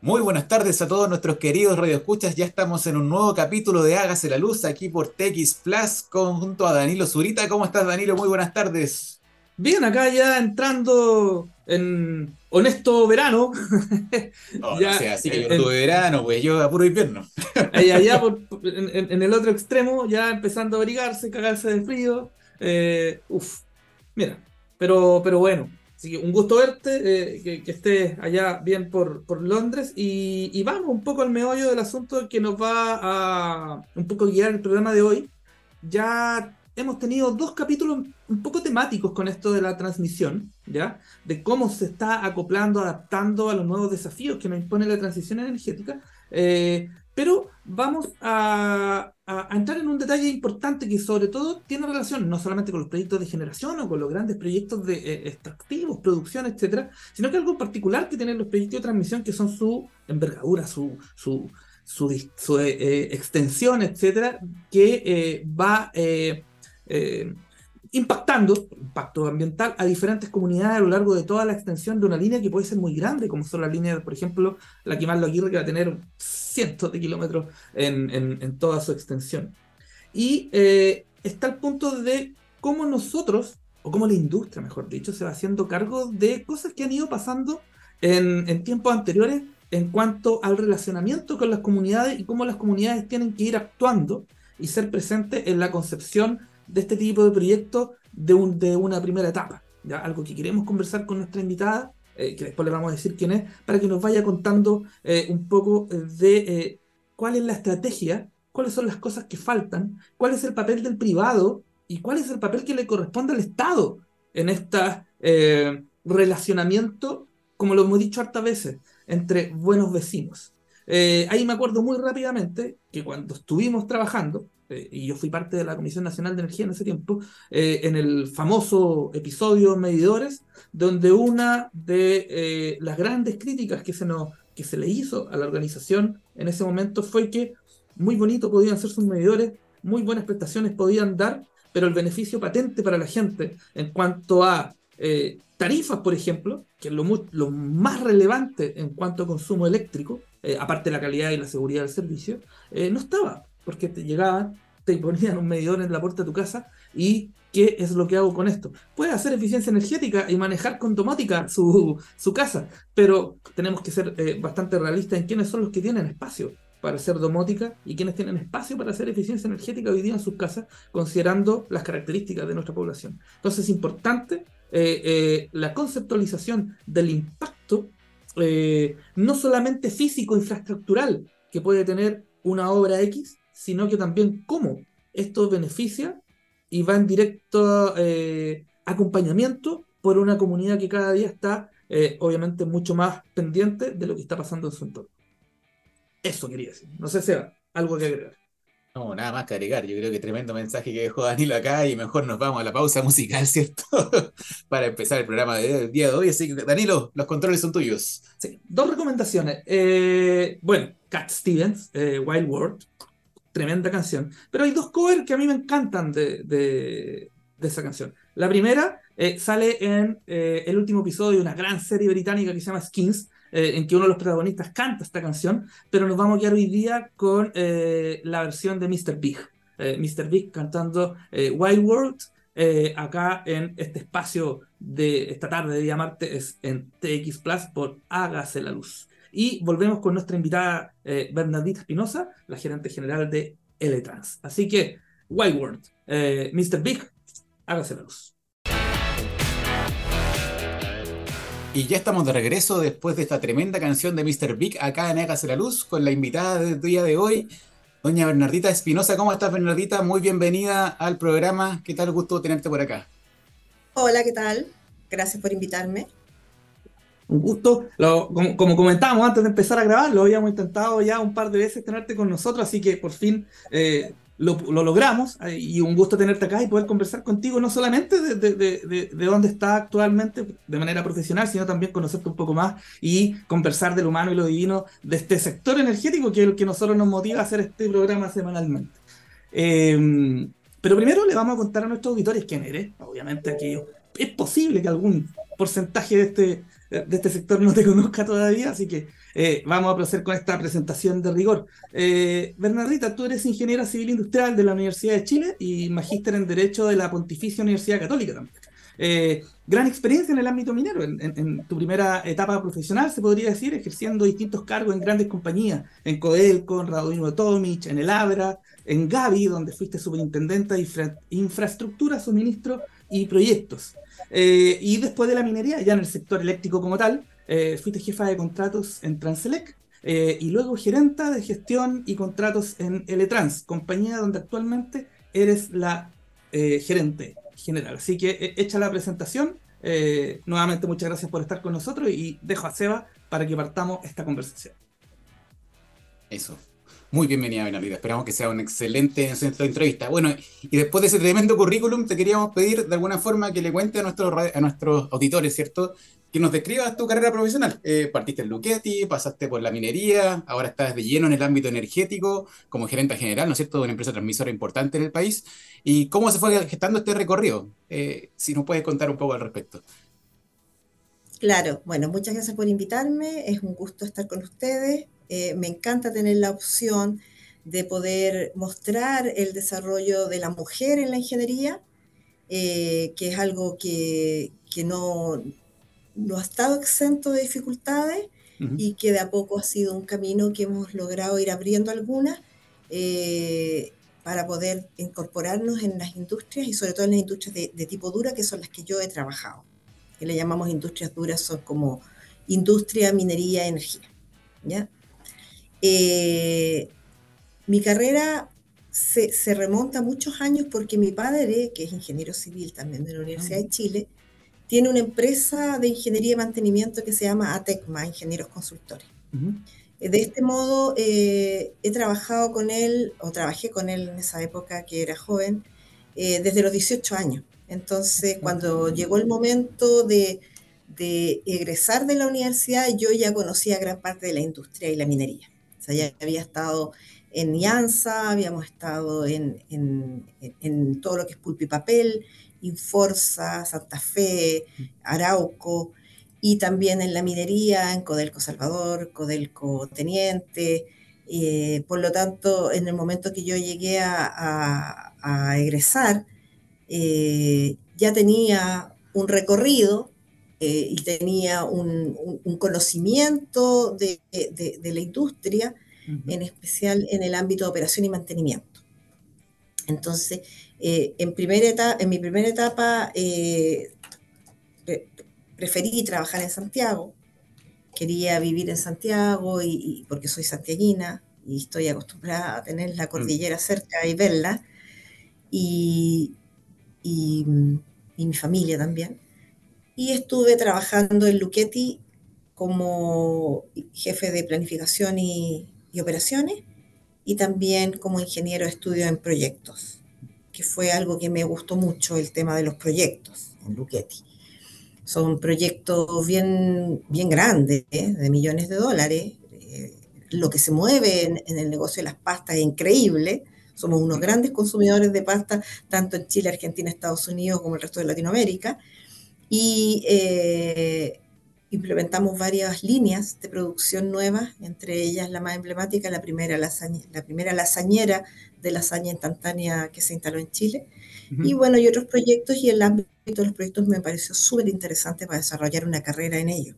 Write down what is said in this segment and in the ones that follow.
Muy buenas tardes a todos nuestros queridos radioescuchas. Ya estamos en un nuevo capítulo de Hágase la Luz aquí por TX Plus junto a Danilo Zurita. ¿Cómo estás, Danilo? Muy buenas tardes. Bien, acá ya entrando en honesto verano. No, ya, no sea, así que yo tuve verano, pues yo a puro invierno. Allá, en, el otro extremo, ya empezando a abrigarse, cagarse de frío. Eh, uf, mira, pero, pero bueno, Así que un gusto verte, eh, que, estés allá bien por, por Londres y, vamos un poco al meollo del asunto que nos va a un poco guiar el programa de hoy. Ya hemos tenido dos capítulos un poco temáticos con esto de la transmisión, ¿ya? De cómo se está acoplando, adaptando a los nuevos desafíos que nos impone la transición energética. Eh, pero vamos a, entrar en un detalle importante que sobre todo tiene relación no solamente con los proyectos de generación o con los grandes proyectos de eh, extractivos, producción, etcétera, sino que algo particular que tienen los proyectos de transmisión que son su envergadura, su, eh, eh, extensión, etcétera, que va impactando, impacto ambiental, a diferentes comunidades a lo largo de toda la extensión de una línea que puede ser muy grande, como son las líneas, por ejemplo, la Quimarlo Aguirre, que va a tener cientos de kilómetros en, en, toda su extensión. Y eh, está el punto de cómo nosotros, o cómo la industria, mejor dicho, se va haciendo cargo de cosas que han ido pasando en, en tiempos anteriores en cuanto al relacionamiento con las comunidades y cómo las comunidades tienen que ir actuando y ser presentes en la concepción de este tipo de proyectos de, un, de una primera etapa. ¿ya? Algo que queremos conversar con nuestra invitada, eh, que después le vamos a decir quién es, para que nos vaya contando eh, un poco de eh, cuál es la estrategia, cuáles son las cosas que faltan, cuál es el papel del privado y cuál es el papel que le corresponde al Estado en este relacionamiento, como lo hemos dicho hartas veces, entre buenos vecinos. ahí me acuerdo muy rápidamente que cuando estuvimos trabajando, eh, y yo fui parte de la Comisión Nacional de Energía en ese tiempo, eh, en el famoso episodio Medidores, donde una de eh, las grandes críticas que se, nos, que se le hizo a la organización en ese momento fue que muy bonito podían ser sus medidores, muy buenas prestaciones podían dar, pero el beneficio patente para la gente en cuanto a tarifas, por ejemplo, que es lo, lo, más relevante en cuanto a consumo eléctrico, aparte de la calidad y la seguridad del servicio, no estaba porque te llegaban, te ponían un medidor en la puerta de tu casa y ¿qué es lo que hago con esto? Puedes hacer eficiencia energética y manejar con domótica su, su casa, pero tenemos que ser eh, bastante realistas en quiénes son los que tienen espacio para hacer domótica y quiénes tienen espacio para hacer eficiencia energética hoy día en sus casas, considerando las características de nuestra población. Entonces es importante eh, eh, la conceptualización del impacto, no solamente físico, infraestructural, que puede tener una obra X, sino que también cómo esto beneficia y va en directo eh, acompañamiento por una comunidad que cada día está eh, obviamente mucho más pendiente de lo que está pasando en su entorno. Eso quería decir. No sé si algo que agregar. No, nada más que agregar. Yo creo que tremendo mensaje que dejó Danilo acá y mejor nos vamos a la pausa musical, ¿cierto? Para empezar el programa del día de hoy. Así que, Danilo, los controles son tuyos. Sí, dos recomendaciones. Eh, bueno, Cat Stevens, Wild World, tremenda canción. Pero hay dos covers que a mí me encantan de, esa canción. La primera eh, sale en eh, el último episodio de una gran serie británica que se llama Skins, eh, en que uno de los protagonistas canta esta canción, pero nos vamos a quedar hoy día con la versión de Mr. Big. Mr. Big cantando Wild World. acá en este espacio de esta tarde de día martes en TX Plus por Hágase la Luz. Y volvemos con nuestra invitada eh, Bernadita Espinosa, la gerente general de L-Trans. Así que, Wild World, eh, Mr. Big, hágase la luz. Y ya estamos de regreso después de esta tremenda canción de Mr. Big acá en Hágase la Luz con la invitada del día de hoy, doña Bernardita Espinosa. ¿Cómo estás, Bernardita? Muy bienvenida al programa. ¿Qué tal? Gusto tenerte por acá. Hola, ¿qué tal? Gracias por invitarme un gusto. como, comentábamos antes de empezar a grabar, lo habíamos intentado ya un par de veces tenerte con nosotros, así que por fin eh, lo, logramos eh, y un gusto tenerte acá y poder conversar contigo, no solamente de, de, de, dónde está actualmente de manera profesional, sino también conocerte un poco más y conversar de lo humano y lo divino de este sector energético que es el que nosotros nos motiva a hacer este programa semanalmente. Em, pero primero le vamos a contar a nuestros auditores quién eres, obviamente aquellos. Es posible que algún porcentaje de este, de este sector no te conozca todavía, así que eh, vamos a proceder con esta presentación de rigor. Eh, Bernardita, tú eres ingeniera civil industrial de la Universidad de Chile y magíster en Derecho de la Pontificia Universidad Católica también. Eh, gran experiencia en el ámbito minero, en, tu primera etapa profesional, se podría decir, ejerciendo distintos cargos en grandes compañías, en Codelco, en Radovino Tomic, en el Abra, en Gavi, donde fuiste superintendente de infraestructura, suministro y proyectos. Eh, y después de la minería, ya en el sector eléctrico como tal, eh, fuiste jefa de contratos en Transelec y luego gerenta de gestión y contratos en Eletrans, compañía donde actualmente eres la gerente general. Así que eh, hecha la presentación, eh, nuevamente muchas gracias por estar con nosotros y dejo a Seba para que partamos esta conversación. Eso. Muy bienvenida, Bernardita. Esperamos que sea una excelente entrevista. Bueno, y después de ese tremendo currículum, te queríamos pedir de alguna forma que le cuente a nuestros, a nuestros auditores, ¿cierto? Que nos describas tu carrera profesional. Eh, partiste en Luchetti, pasaste por la minería, ahora estás de lleno en el ámbito energético como gerente general, ¿no es cierto?, de una empresa transmisora importante en el país. ¿Y cómo se fue gestando este recorrido? Eh, si nos puedes contar un poco al respecto. Claro, bueno, muchas gracias por invitarme. Es un gusto estar con ustedes. Eh, me encanta tener la opción de poder mostrar el desarrollo de la mujer en la ingeniería, eh, que es algo que, no, no, ha estado exento de dificultades y que de a poco ha sido un camino que hemos logrado ir abriendo algunas eh, para poder incorporarnos en las industrias y sobre todo en las industrias de, de tipo dura, que son las que yo he trabajado, que le llamamos industrias duras, son como industria, minería, energía. ¿ya? Eh, mi carrera se, se, remonta a muchos años porque mi padre, que es ingeniero civil también de la Universidad de ah. Chile, tiene una empresa de ingeniería y mantenimiento que se llama ATECMA, Ingenieros Consultores. De este modo, eh, he trabajado con él, o trabajé con él en esa época que era joven, eh, desde los 18 años. Entonces, cuando llegó el momento de, de egresar de la universidad, yo ya conocía gran parte de la industria y la minería ya había estado en IANSA, habíamos estado en, en, todo lo que es pulpo y papel, Inforza, Santa Fe, Arauco, y también en la minería, en Codelco Salvador, Codelco Teniente. Eh, por lo tanto, en el momento que yo llegué a, a, egresar, eh, ya tenía un recorrido eh, y tenía un, conocimiento de, la industria, en especial en el ámbito de operación y mantenimiento. Entonces, eh, en, primera en mi primera etapa eh, preferí trabajar en Santiago, quería vivir en Santiago y, porque soy santiaguina y estoy acostumbrada a tener la cordillera cerca y verla, y, y mi familia también y estuve trabajando en Luchetti como jefe de planificación y, operaciones y también como ingeniero de estudio en proyectos, que fue algo que me gustó mucho, el tema de los proyectos en Luchetti. Son proyectos bien, bien grandes, ¿eh? de millones de dólares. Eh, lo que se mueve en, en, el negocio de las pastas es increíble. Somos unos grandes consumidores de pasta, tanto en Chile, Argentina, Estados Unidos como el resto de Latinoamérica y eh, implementamos varias líneas de producción nuevas, entre ellas la más emblemática, la primera, lasaña, la primera lasañera de lasaña instantánea que se instaló en Chile. Y bueno, y otros proyectos, y el ámbito de los proyectos me pareció súper interesante para desarrollar una carrera en ello.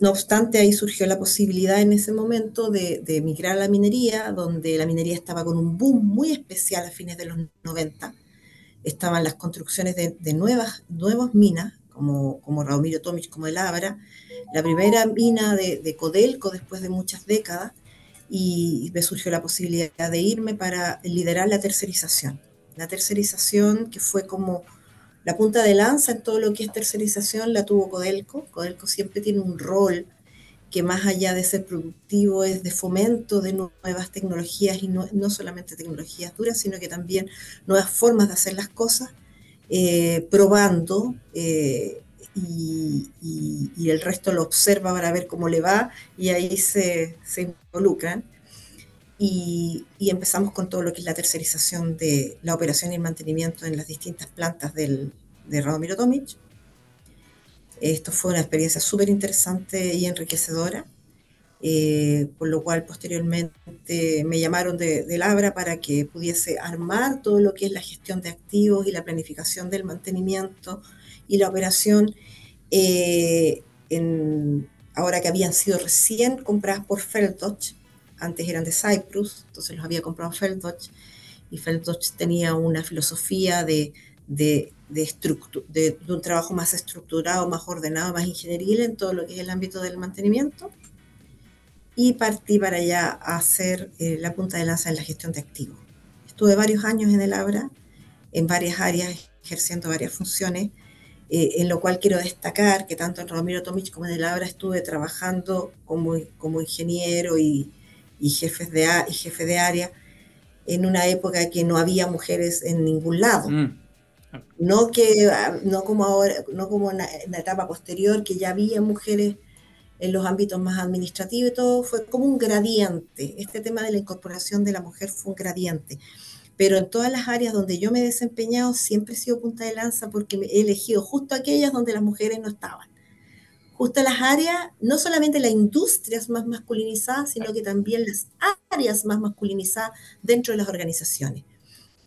No obstante, ahí surgió la posibilidad en ese momento de, de, migrar a la minería, donde la minería estaba con un boom muy especial a fines de los 90 estaban las construcciones de, nuevas, nuevas minas, como, como Radomiro Tomic, como el Abra, la primera mina de, Codelco después de muchas décadas, y me surgió la posibilidad de irme para liderar la tercerización. La tercerización que fue como la punta de lanza en todo lo que es tercerización la tuvo Codelco. Codelco siempre tiene un rol que más allá de ser productivo es de fomento de nuevas tecnologías y no, no solamente tecnologías duras, sino que también nuevas formas de hacer las cosas, eh, probando eh, y, el resto lo observa para ver cómo le va y ahí se, involucran. Y, empezamos con todo lo que es la tercerización de la operación y el mantenimiento en las distintas plantas del, de Radomiro Tomic Esto fue una experiencia súper interesante y enriquecedora, eh, por lo cual posteriormente me llamaron de, Labra para que pudiese armar todo lo que es la gestión de activos y la planificación del mantenimiento y la operación, eh, ahora que habían sido recién compradas por Feldotch, antes eran de Cyprus, entonces los había comprado Feldotch, y Feldotch tenía una filosofía de, de, de, un trabajo más estructurado, más ordenado, más ingenieril en todo lo que es el ámbito del mantenimiento. Y partí para allá a hacer eh, la punta de lanza en la gestión de activos. Estuve varios años en el ABRA, en varias áreas, ejerciendo varias funciones, eh, en lo cual quiero destacar que tanto en Ramiro Tomic como en el ABRA estuve trabajando como, como ingeniero y, y, jefes de, y jefe de área en una época que no había mujeres en ningún lado. Mm. No, que, no como ahora, no como en la, etapa posterior, que ya había mujeres en los ámbitos más administrativos y todo, fue como un gradiente. Este tema de la incorporación de la mujer fue un gradiente. Pero en todas las áreas donde yo me he desempeñado siempre he sido punta de lanza porque he elegido justo aquellas donde las mujeres no estaban. Justo las áreas, no solamente las industrias más masculinizadas, sino que también las áreas más masculinizadas dentro de las organizaciones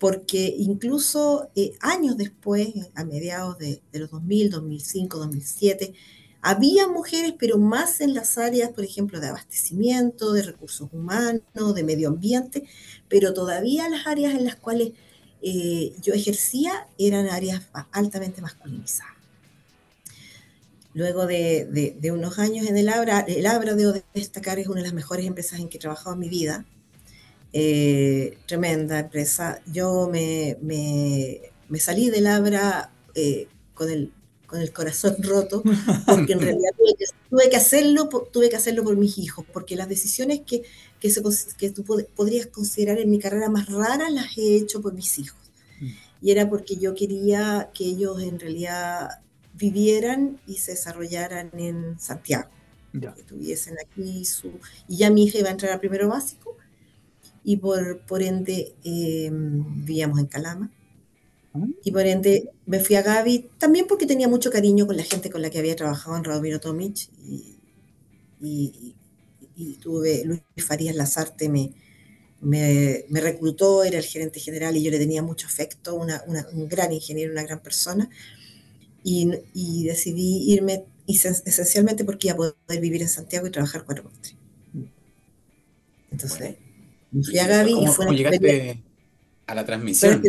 porque incluso eh, años después, a mediados de, los 2000, 2005, 2007, había mujeres, pero más en las áreas, por ejemplo, de abastecimiento, de recursos humanos, de medio ambiente, pero todavía las áreas en las cuales eh, yo ejercía eran áreas altamente masculinizadas. Luego de, unos años en el Abra, el Abra, debo destacar, es una de las mejores empresas en que he trabajado en mi vida. Eh, tremenda empresa. Yo me, me, salí del Abra eh, con, el, con el corazón roto, porque en realidad tuve que, hacerlo, tuve que hacerlo por mis hijos, porque las decisiones que, que, se, que tú podrías considerar en mi carrera más raras las he hecho por mis hijos. Mm. Y era porque yo quería que ellos en realidad vivieran y se desarrollaran en Santiago. Que tuviesen aquí su... Y ya mi hija iba a entrar a primero básico, y por, por ende em, vivíamos en Calama. Ah. Y por ende me fui a Gaby, también porque tenía mucho cariño con la gente con la que había trabajado en Radomiro Tomic. Y, y, y, tuve, Luis Farías Lazarte me, me, me, reclutó, era el gerente general y yo le tenía mucho afecto, una, una, un gran ingeniero, una gran persona. Y, y decidí irme esencialmente porque iba a poder vivir en Santiago y trabajar cuatro por tres. Mm. Entonces... Fui a Gaby y fue llegaste a la transmisión?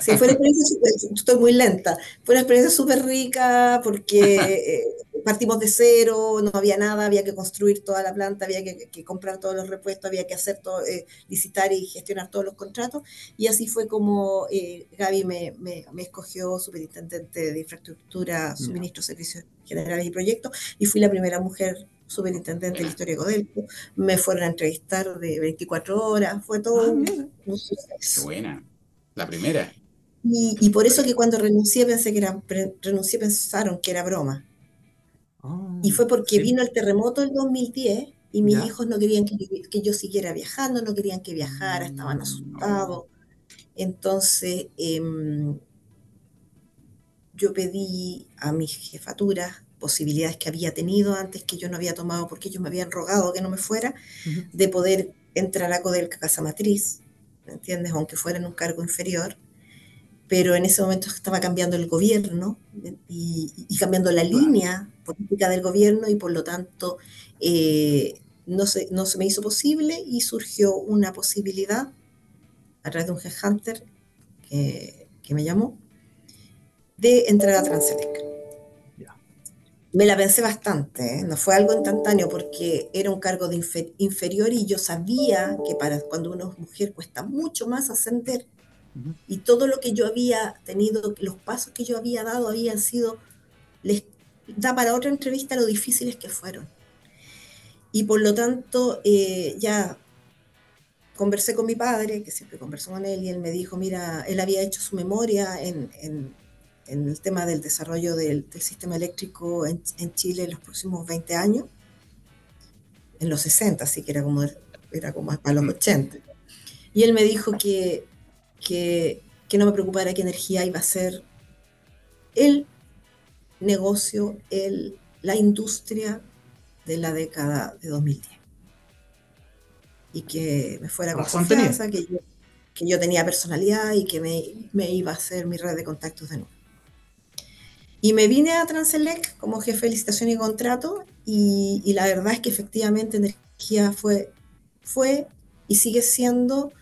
Sí, fue una experiencia estoy muy lenta, fue una experiencia súper rica porque partimos de cero, no había nada, había que construir toda la planta, había que, comprar todos los repuestos, había que hacer todo, eh, licitar y gestionar todos los contratos, y así fue como eh, Gaby me, me, me, escogió superintendente de infraestructura, suministro, servicios generales y proyectos, y fui la primera mujer superintendente de la historia de Codelco, me fueron a entrevistar de 24 horas, fue todo ah, un, suceso. Qué buena, la primera. Y, por eso que cuando renuncié pensé que era, renuncié pensaron que era broma. Ah, y fue porque vino el terremoto del 2010 y mis hijos no querían que, que, yo siguiera viajando, no querían que viajara, estaban mm, asustados. Entonces, em, yo pedí a mi jefatura posibilidades que había tenido antes que yo no había tomado porque ellos me habían rogado que no me fuera, de poder entrar a Codelca Casa Matriz, ¿me entiendes? Aunque fuera en un cargo inferior, pero en ese momento estaba cambiando el gobierno y, cambiando la línea política del gobierno y por lo tanto eh, no, se, no se me hizo posible y surgió una posibilidad a través de un headhunter que, que me llamó de entrar a Transelec me la pensé bastante, ¿eh? no fue algo instantáneo porque era un cargo de inferior y yo sabía que para cuando uno es mujer cuesta mucho más ascender. Y todo lo que yo había tenido, los pasos que yo había dado habían sido, les da para otra entrevista lo difíciles que fueron. Y por lo tanto, eh, ya conversé con mi padre, que siempre conversó con él, y él me dijo, mira, él había hecho su memoria en, en en el tema del desarrollo del, sistema eléctrico en, Chile en los próximos 20 años, en los 60, así que era como, era como para los 80. Mm. Y él me dijo que, que, que no me preocupara qué energía iba a ser él negocio el, la industria de la década de 2010. Y que me fuera con confianza, que yo, que yo, tenía personalidad y que me, me, iba a hacer mi red de contactos de nuevo. Y me vine a Transelec como jefe de licitación y contrato y, y la verdad es que efectivamente energía fue, fue y sigue siendo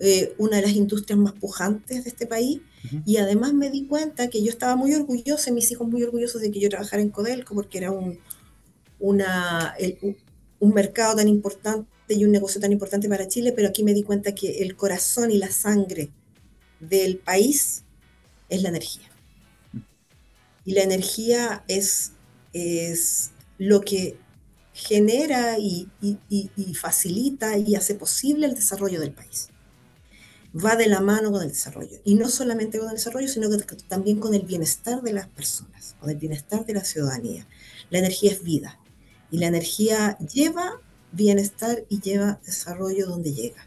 eh, una de las industrias más pujantes de este país. Y además me di cuenta que yo estaba muy orgullosa, y mis hijos muy orgullosos de que yo trabajara en Codelco, porque era un, una, un mercado tan importante y un negocio tan importante para Chile, pero aquí me di cuenta que el corazón y la sangre del país es la energía. Y la energía es, es lo que genera y, y, facilita y hace posible el desarrollo del país va de la mano con el desarrollo. Y no solamente con el desarrollo, sino que también con el bienestar de las personas, con el bienestar de la ciudadanía. La energía es vida y la energía lleva bienestar y lleva desarrollo donde llega.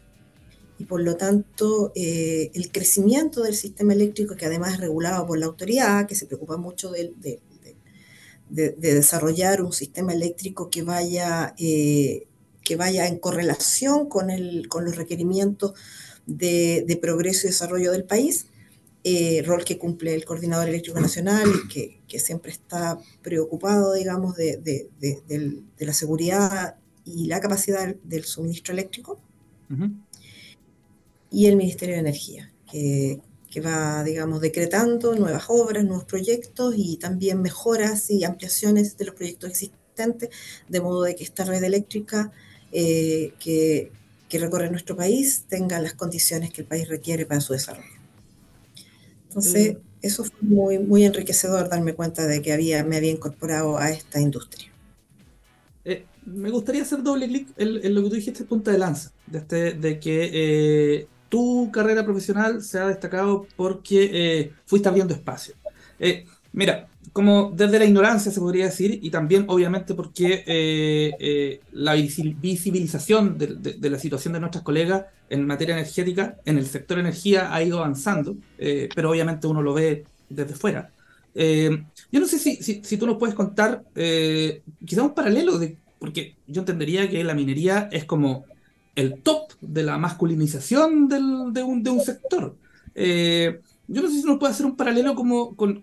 Y por lo tanto, eh, el crecimiento del sistema eléctrico, que además es regulado por la autoridad, que se preocupa mucho de, de, desarrollar un sistema eléctrico que vaya, eh, que vaya en correlación con, el, con los requerimientos de, progreso y desarrollo del país, eh, rol que cumple el Coordinador Eléctrico Nacional que, que siempre está preocupado, digamos, de, de, de, la seguridad y la capacidad del suministro eléctrico, y el Ministerio de Energía, que, que, va, digamos, decretando nuevas obras, nuevos proyectos y también mejoras y ampliaciones de los proyectos existentes, de modo de que esta red eléctrica eh, que, que recorre nuestro país tenga las condiciones que el país requiere para su desarrollo. Entonces, eso fue muy, muy enriquecedor darme cuenta de que había, me había incorporado a esta industria. Eh, me gustaría hacer doble clic en, lo que tú dijiste, punta de lanza, de, este, de que eh, tu carrera profesional se ha destacado porque eh, fuiste abriendo espacio. Mira, como desde la ignorancia se podría decir, y también obviamente porque eh, eh, la visibilización de, la situación de nuestras colegas en materia energética, en el sector energía ha ido avanzando, eh, pero obviamente uno lo ve desde fuera. yo no sé si, si, tú nos puedes contar quizá un paralelo, de, porque yo entendería que la minería es como el top de la masculinización del, de, un, de un sector yo no sé si nos puede hacer un paralelo como con,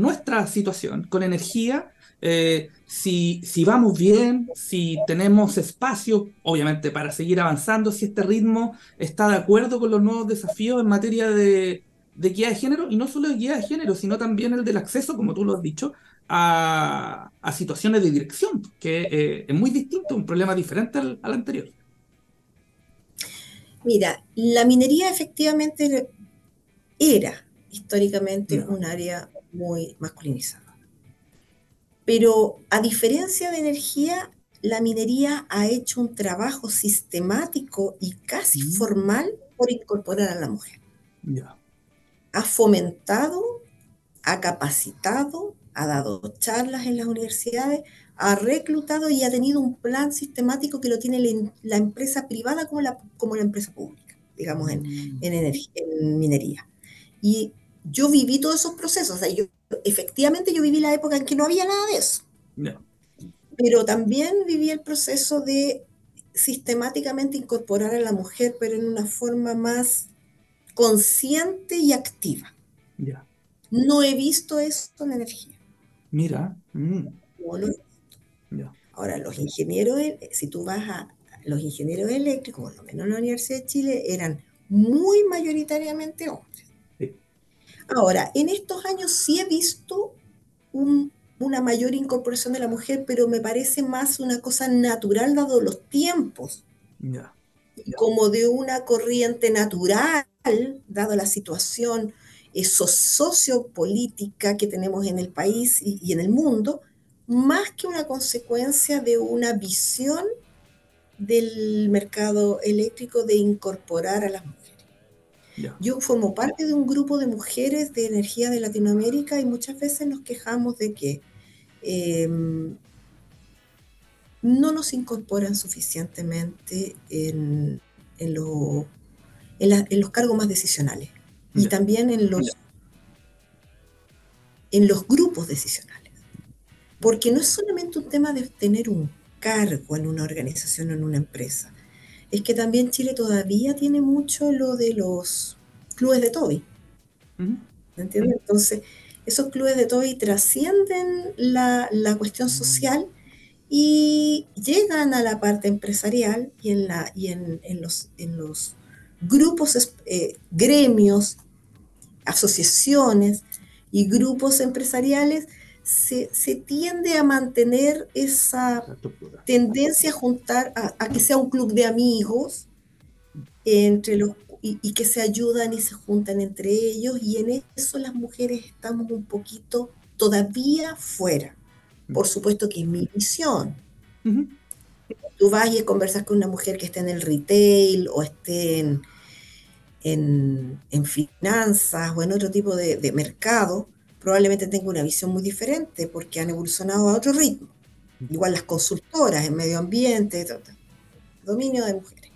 nuestra situación, con energía, eh, si, si, vamos bien, si tenemos espacio, obviamente, para seguir avanzando, si este ritmo está de acuerdo con los nuevos desafíos en materia de, de guía de género, y no solo de guía de género, sino también el del acceso, como tú lo has dicho, a, situaciones de dirección, que eh, es muy distinto, un problema diferente al anterior. Mira, la minería efectivamente era históricamente un área muy masculinizada. Pero a diferencia de energía, la minería ha hecho un trabajo sistemático y casi formal por incorporar a la mujer. Ha fomentado, ha capacitado, ha dado charlas en las universidades, ha reclutado y ha tenido un plan sistemático que lo tiene la, empresa privada como la, como la empresa pública, digamos, en, mm. en minería. Y yo viví todos esos procesos. O sea, yo, efectivamente yo viví la época en que no había nada de eso. Pero también viví el proceso de sistemáticamente incorporar a la mujer, pero en una forma más consciente y activa. No he visto eso en energía. Mira. Mm. Ahora, los ingenieros, si tú vas a los ingenieros eléctricos, por lo menos en la Universidad de Chile, eran muy mayoritariamente hombres. Ahora, en estos años sí he visto una mayor incorporación de la mujer, pero me parece más una cosa natural dado los tiempos. Como de una corriente natural, dado la situación eh, sociopolítica que tenemos en el país y, y en el mundo, más que una consecuencia de una visión del mercado eléctrico de incorporar a las mujeres. Yo formo parte de un grupo de mujeres de energía de Latinoamérica y muchas veces nos quejamos de que em, no nos incorporan suficientemente en, en, los cargos más decisionales y también en los, en los grupos decisionales. porque no es solamente un tema de tener un cargo en una organización o en una empresa, es que también Chile todavía tiene mucho lo de los clubes de Toby. ¿Me entiendes? Entonces, esos clubes de Toby trascienden la, cuestión social y llegan a la parte empresarial y en, la, y en, los, en los grupos, eh, gremios, asociaciones y grupos empresariales se, tiende a mantener esa tendencia a juntar, a, que sea un club de amigos entre los, y, que se ayudan y se juntan entre ellos, y en eso las mujeres estamos un poquito todavía fuera. Por supuesto que es mi visión. Tú vas y conversas con una mujer que esté en el retail o esté en, en, finanzas o en otro tipo de, de mercado, probablemente tenga una visión muy diferente porque han evolucionado a otro ritmo. Igual las consultoras en medio ambiente, dominio de mujeres.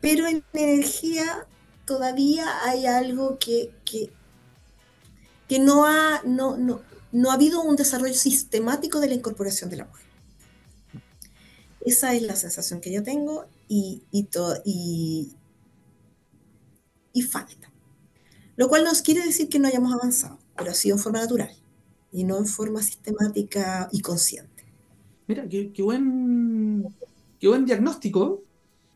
Pero en energía todavía hay algo que, que, no, ha, no, no, no ha habido un desarrollo sistemático de la incorporación de la mujer. Esa es la sensación que yo tengo y, y, y, y falta. Lo cual no quiere decir que no hayamos avanzado pero ha sido en forma natural y no en forma sistemática y consciente. Mira, qué, buen, qué buen diagnóstico.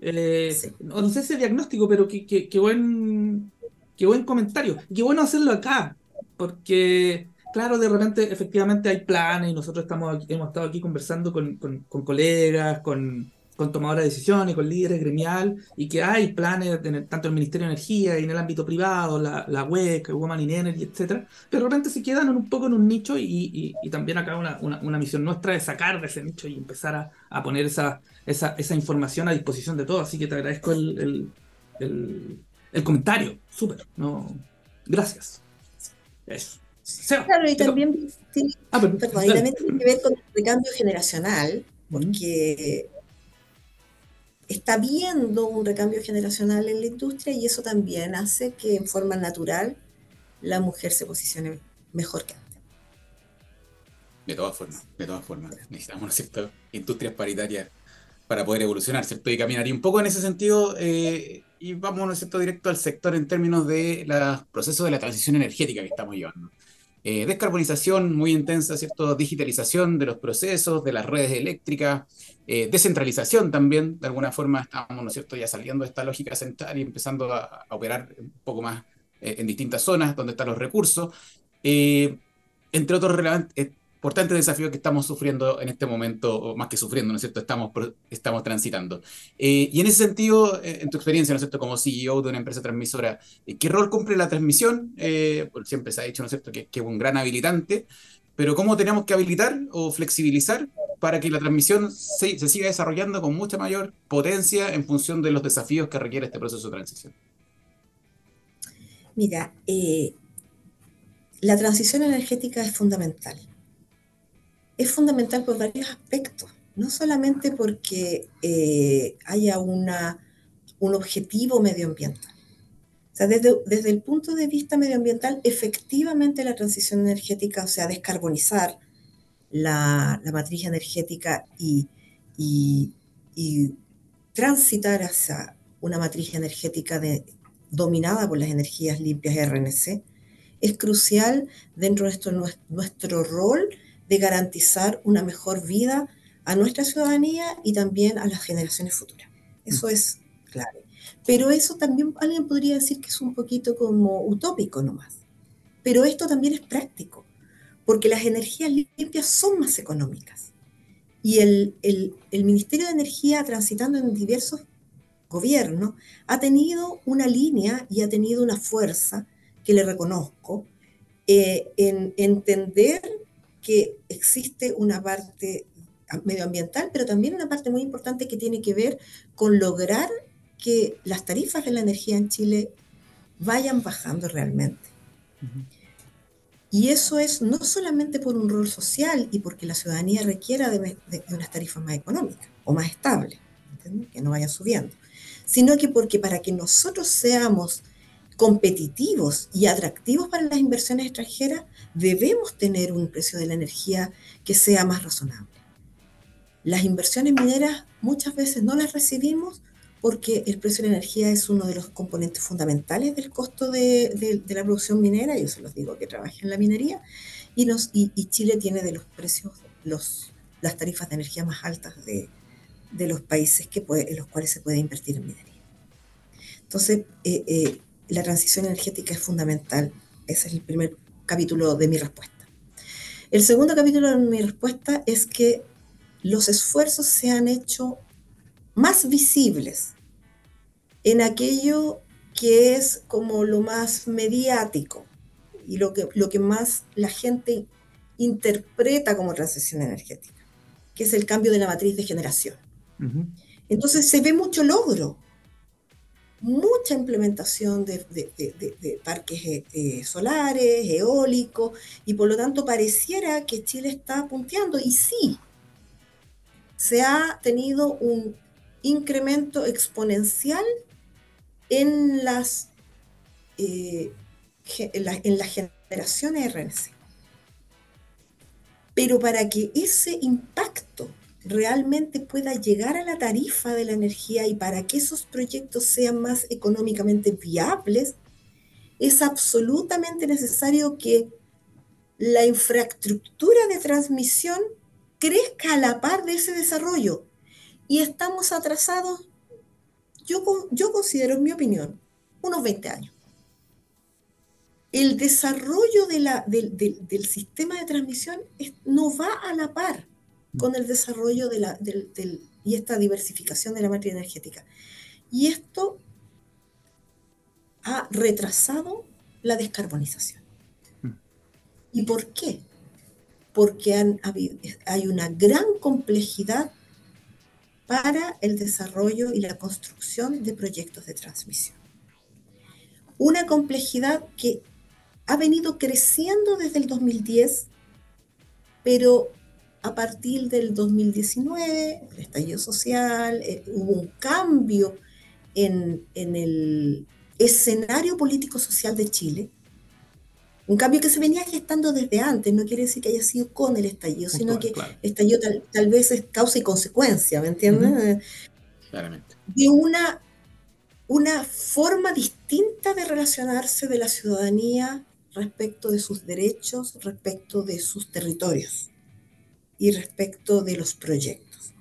Eh, no, sé si es diagnóstico, pero qué, qué, buen, qué buen comentario. Qué bueno hacerlo acá, porque, claro, de repente efectivamente hay planes y nosotros estamos hemos estado aquí conversando con, con, con colegas, con, con tomadores de decisiones, con líderes gremial, y que hay planes en tanto en el Ministerio de Energía y en el ámbito privado, la, la WEC, Woman in Energy, etcétera, pero realmente se quedan un poco en un nicho y, y, también acá una, una, misión nuestra de sacar de ese nicho y empezar a, a poner esa, esa, esa, información a disposición de todos. Así que te agradezco el, el, el, comentario, súper, no, gracias. Eso. claro, y también, tiene, ah, perdón, y también tiene que ver con el recambio generacional, porque está viendo un recambio generacional en la industria y eso también hace que en forma natural la mujer se posicione mejor que antes. De todas formas, de todas formas, necesitamos, ¿no industrias paritarias para poder evolucionar, ¿cierto? Y caminaría un poco en ese sentido eh, y vamos, ¿no es cierto?, directo al sector en términos de los procesos de la transición energética que estamos llevando. Eh, descarbonización muy intensa, ¿cierto? Digitalización de los procesos, de las redes eléctricas, eh, descentralización también, de alguna forma estamos, ¿no es cierto?, ya saliendo de esta lógica central y empezando a, operar un poco más eh, en distintas zonas donde están los recursos, entre otros relevantes importante desafío que estamos sufriendo en este momento, o más que sufriendo, ¿no es cierto?, estamos, estamos transitando. Eh, y en ese sentido, eh, en tu experiencia, ¿no es cierto?, como CEO de una empresa transmisora, eh, ¿qué rol cumple la transmisión? Pues siempre se ha dicho, ¿no es cierto?, que, es un gran habilitante, pero ¿cómo tenemos que habilitar o flexibilizar para que la transmisión se, se siga desarrollando con mucha mayor potencia en función de los desafíos que requiere este proceso de transición? Mira, la transición energética es fundamental es fundamental por varios aspectos, no solamente porque eh, haya una, un objetivo medioambiental. O sea, desde, desde, el punto de vista medioambiental, efectivamente la transición energética, o sea, descarbonizar la, la matriz energética y, y, transitar hacia una matriz energética de, dominada por las energías limpias RNC, es crucial dentro de esto, nuestro rol de garantizar una mejor vida a nuestra ciudadanía y también a las generaciones futuras. Eso es clave. Pero eso también alguien podría decir que es un poquito como utópico nomás. Pero esto también es práctico, porque las energías limpias son más económicas. Y el, el, Ministerio de Energía, transitando en diversos gobiernos, ha tenido una línea y ha tenido una fuerza que le reconozco eh, en entender que existe una parte medioambiental, pero también una parte muy importante que tiene que ver con lograr que las tarifas de la energía en Chile vayan bajando realmente. Y eso es no solamente por un rol social y porque la ciudadanía requiera de, unas tarifas más económicas o más estables, que no vayan subiendo, sino que porque para que nosotros seamos competitivos y atractivos para las inversiones extranjeras, debemos tener un precio de la energía que sea más razonable. Las inversiones mineras muchas veces no las recibimos porque el precio de la energía es uno de los componentes fundamentales del costo de, la producción minera, yo se los digo que trabajen en la minería, y, nos, y, Chile tiene de los precios, los, las tarifas de energía más altas de, los países que en los cuales se puede invertir en minería. Entonces, eh, eh, la transición energética es fundamental. Ese es el primer capítulo de mi respuesta. El segundo capítulo de mi respuesta es que los esfuerzos se han hecho más visibles en aquello que es como lo más mediático y lo que, lo que más la gente interpreta como transición energética, que es el cambio de la matriz de generación. Entonces se ve mucho logro, mucha implementación de, parques eh, eh, solares, eólicos, y por lo tanto pareciera que Chile está punteando, y sí, se ha tenido un incremento exponencial en las, eh, en, en las generaciones RNC. Pero para que ese impacto realmente pueda llegar a la tarifa de la energía y para que esos proyectos sean más económicamente viables, es absolutamente necesario que la infraestructura de transmisión crezca a la par de ese desarrollo. Y estamos atrasados, yo, yo considero, en mi opinión, unos 20 años. El desarrollo de la, del sistema de transmisión no va a la par con el desarrollo de la, y esta diversificación de la materia energética. Y esto ha retrasado la descarbonización. ¿Y por qué? Porque hay una gran complejidad para el desarrollo y la construcción de proyectos de transmisión. Una complejidad que ha venido creciendo desde el 2010, pero a partir del 2019, el estallido social, eh, hubo un cambio en, el escenario político-social de Chile, un cambio que se venía gestando desde antes, no quiere decir que haya sido con el estallido, sino que estallido tal, vez es causa y consecuencia, ¿me entiendes? Claramente. De una, una forma distinta de relacionarse de la ciudadanía respecto de sus derechos, respecto de sus territorios y respecto de los proyectos.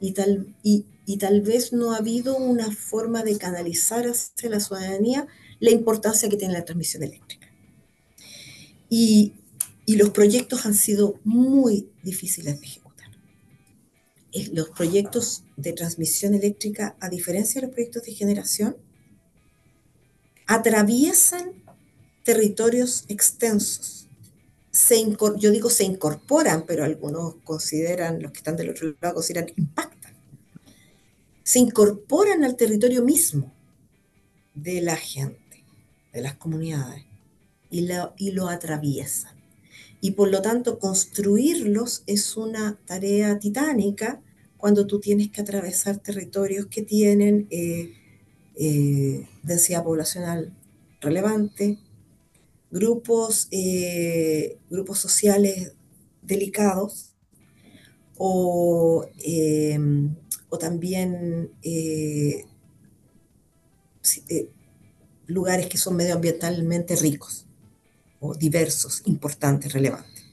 Y tal, y, tal vez no ha habido una forma de canalizar hacia la ciudadanía la importancia que tiene la transmisión eléctrica. Y, y los proyectos han sido muy difíciles de ejecutar. Los proyectos de transmisión eléctrica, a diferencia de los proyectos de generación, atraviesan territorios extensos yo digo se incorporan, pero algunos consideran, los que están del otro lado consideran impactan. Se incorporan al territorio mismo de la gente, de las comunidades, y lo, y lo atraviesan. Y por lo tanto, construirlos es una tarea titánica cuando tú tienes que atravesar territorios que tienen eh, eh, densidad poblacional relevante, grupos, eh, grupos sociales delicados o, eh, también eh, lugares que son medioambientalmente ricos o diversos, importantes, relevantes.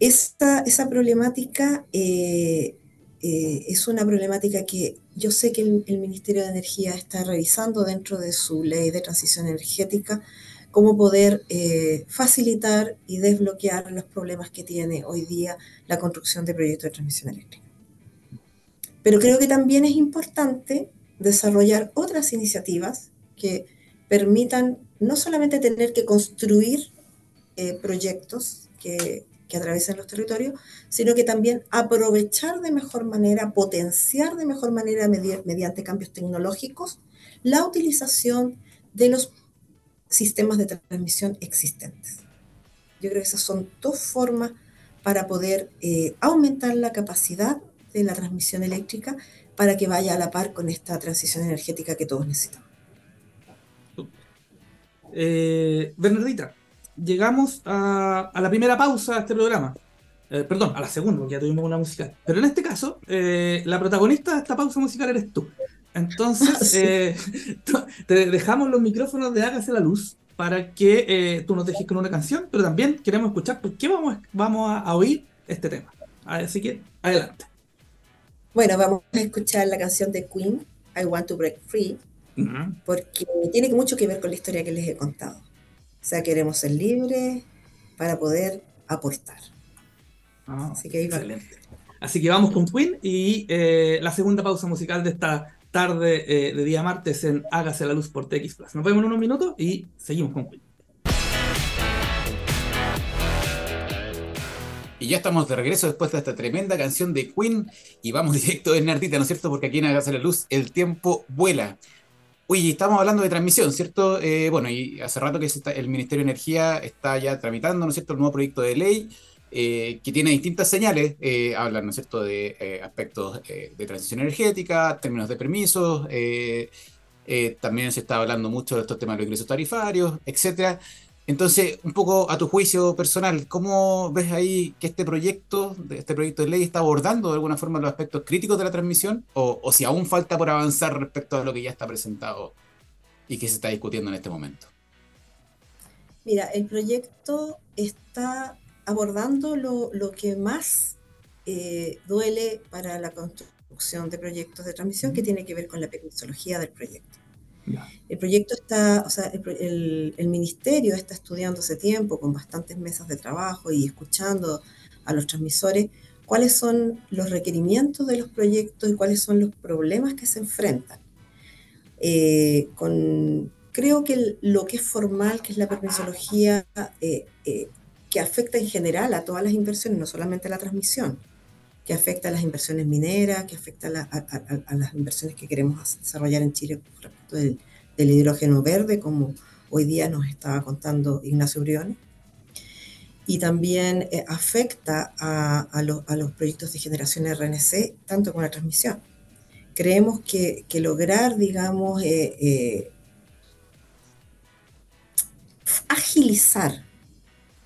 Esta, esa problemática es una problemática que yo sé que el, Ministerio de Energía está revisando dentro de su ley de transición energética cómo poder eh, facilitar y desbloquear los problemas que tiene hoy día la construcción de proyectos de transmisión eléctrica. Pero creo que también es importante desarrollar otras iniciativas que permitan no solamente tener que construir eh, proyectos que, que atraviesen los territorios, sino que también aprovechar de mejor manera, potenciar de mejor manera mediante cambios tecnológicos la utilización de los sistemas de transmisión existentes. Yo creo que esas son dos formas para poder eh, aumentar la capacidad de la transmisión eléctrica para que vaya a la par con esta transición energética que todos necesitamos. Eh, Bernardita, llegamos a, la primera pausa de este programa. Eh, perdón, a la segunda, porque ya tuvimos una musical. Pero en este caso, eh, la protagonista de esta pausa musical eres tú. Entonces, te dejamos los micrófonos de Hágase la Luz para que tú nos dejes con una canción, pero también queremos escuchar por qué vamos, vamos a, oír este tema. Así que, adelante. Bueno, vamos a escuchar la canción de Queen, I Want to Break Free, porque tiene mucho que ver con la historia que les he contado. O sea, queremos ser libres para poder aportar. Ah, Así que excelente. Así que vamos con Queen y eh, la segunda pausa musical de esta tarde eh, de día martes en Hágase la Luz por TX Plus. Nos vemos en unos minutos y seguimos con Queen. Y ya estamos de regreso después de esta tremenda canción de Queen y vamos directo de Nerdita, ¿no es cierto? Porque aquí en Hágase la Luz el tiempo vuela. Oye, estamos hablando de transmisión, ¿cierto? Eh, bueno, y hace rato que el Ministerio de Energía está ya tramitando, ¿no es cierto?, el nuevo proyecto de ley eh, que tiene distintas señales, eh, hablan, ¿no es cierto?, de aspectos de transición energética, términos de permisos, también se está hablando mucho de estos temas de los ingresos tarifarios, etcétera. Entonces, un poco a tu juicio personal, ¿cómo ves ahí que este proyecto, este proyecto de ley está abordando de alguna forma los aspectos críticos de la transmisión? O, si aún falta por avanzar respecto a lo que ya está presentado y que se está discutiendo en este momento? Mira, el proyecto está abordando lo, que más eh, duele para la construcción de proyectos de transmisión, que tiene que ver con la permisología del proyecto. El proyecto está, o sea, el, ministerio está estudiando hace tiempo con bastantes mesas de trabajo y escuchando a los transmisores cuáles son los requerimientos de los proyectos y cuáles son los problemas que se enfrentan. Eh, con, creo que lo que es formal, que es la permisología, eh, eh, que afecta en general a todas las inversiones, no solamente a la transmisión, que afecta a las inversiones mineras, que afecta a, las inversiones que queremos desarrollar en Chile respecto del, hidrógeno verde, como hoy día nos estaba contando Ignacio Briones. Y también eh, afecta a, los proyectos de generación RNC, tanto con la transmisión. Creemos que, lograr, digamos, eh, eh, agilizar,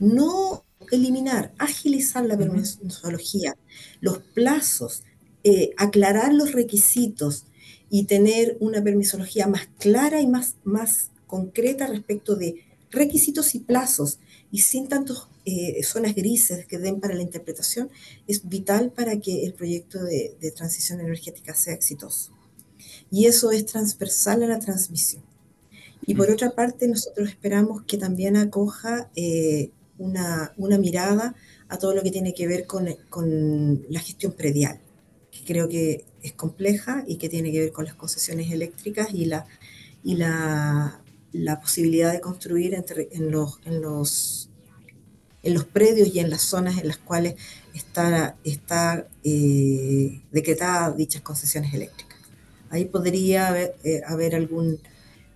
no eliminar, agilizar la permisología, los plazos, eh, aclarar los requisitos y tener una permisología más clara y más, más concreta respecto de requisitos y plazos y sin tantas eh, zonas grises que den para la interpretación, es vital para que el proyecto de, transición energética sea exitoso. Y eso es transversal a la transmisión. Y por otra parte, nosotros esperamos que también acoja eh, una, una, mirada a todo lo que tiene que ver con, con, la gestión predial, que creo que es compleja y que tiene que ver con las concesiones eléctricas y la, y la, la posibilidad de construir entre, en, los, en, los, en los predios y en las zonas en las cuales está, está eh, decretada dichas concesiones eléctricas. Ahí podría haber, eh, algún,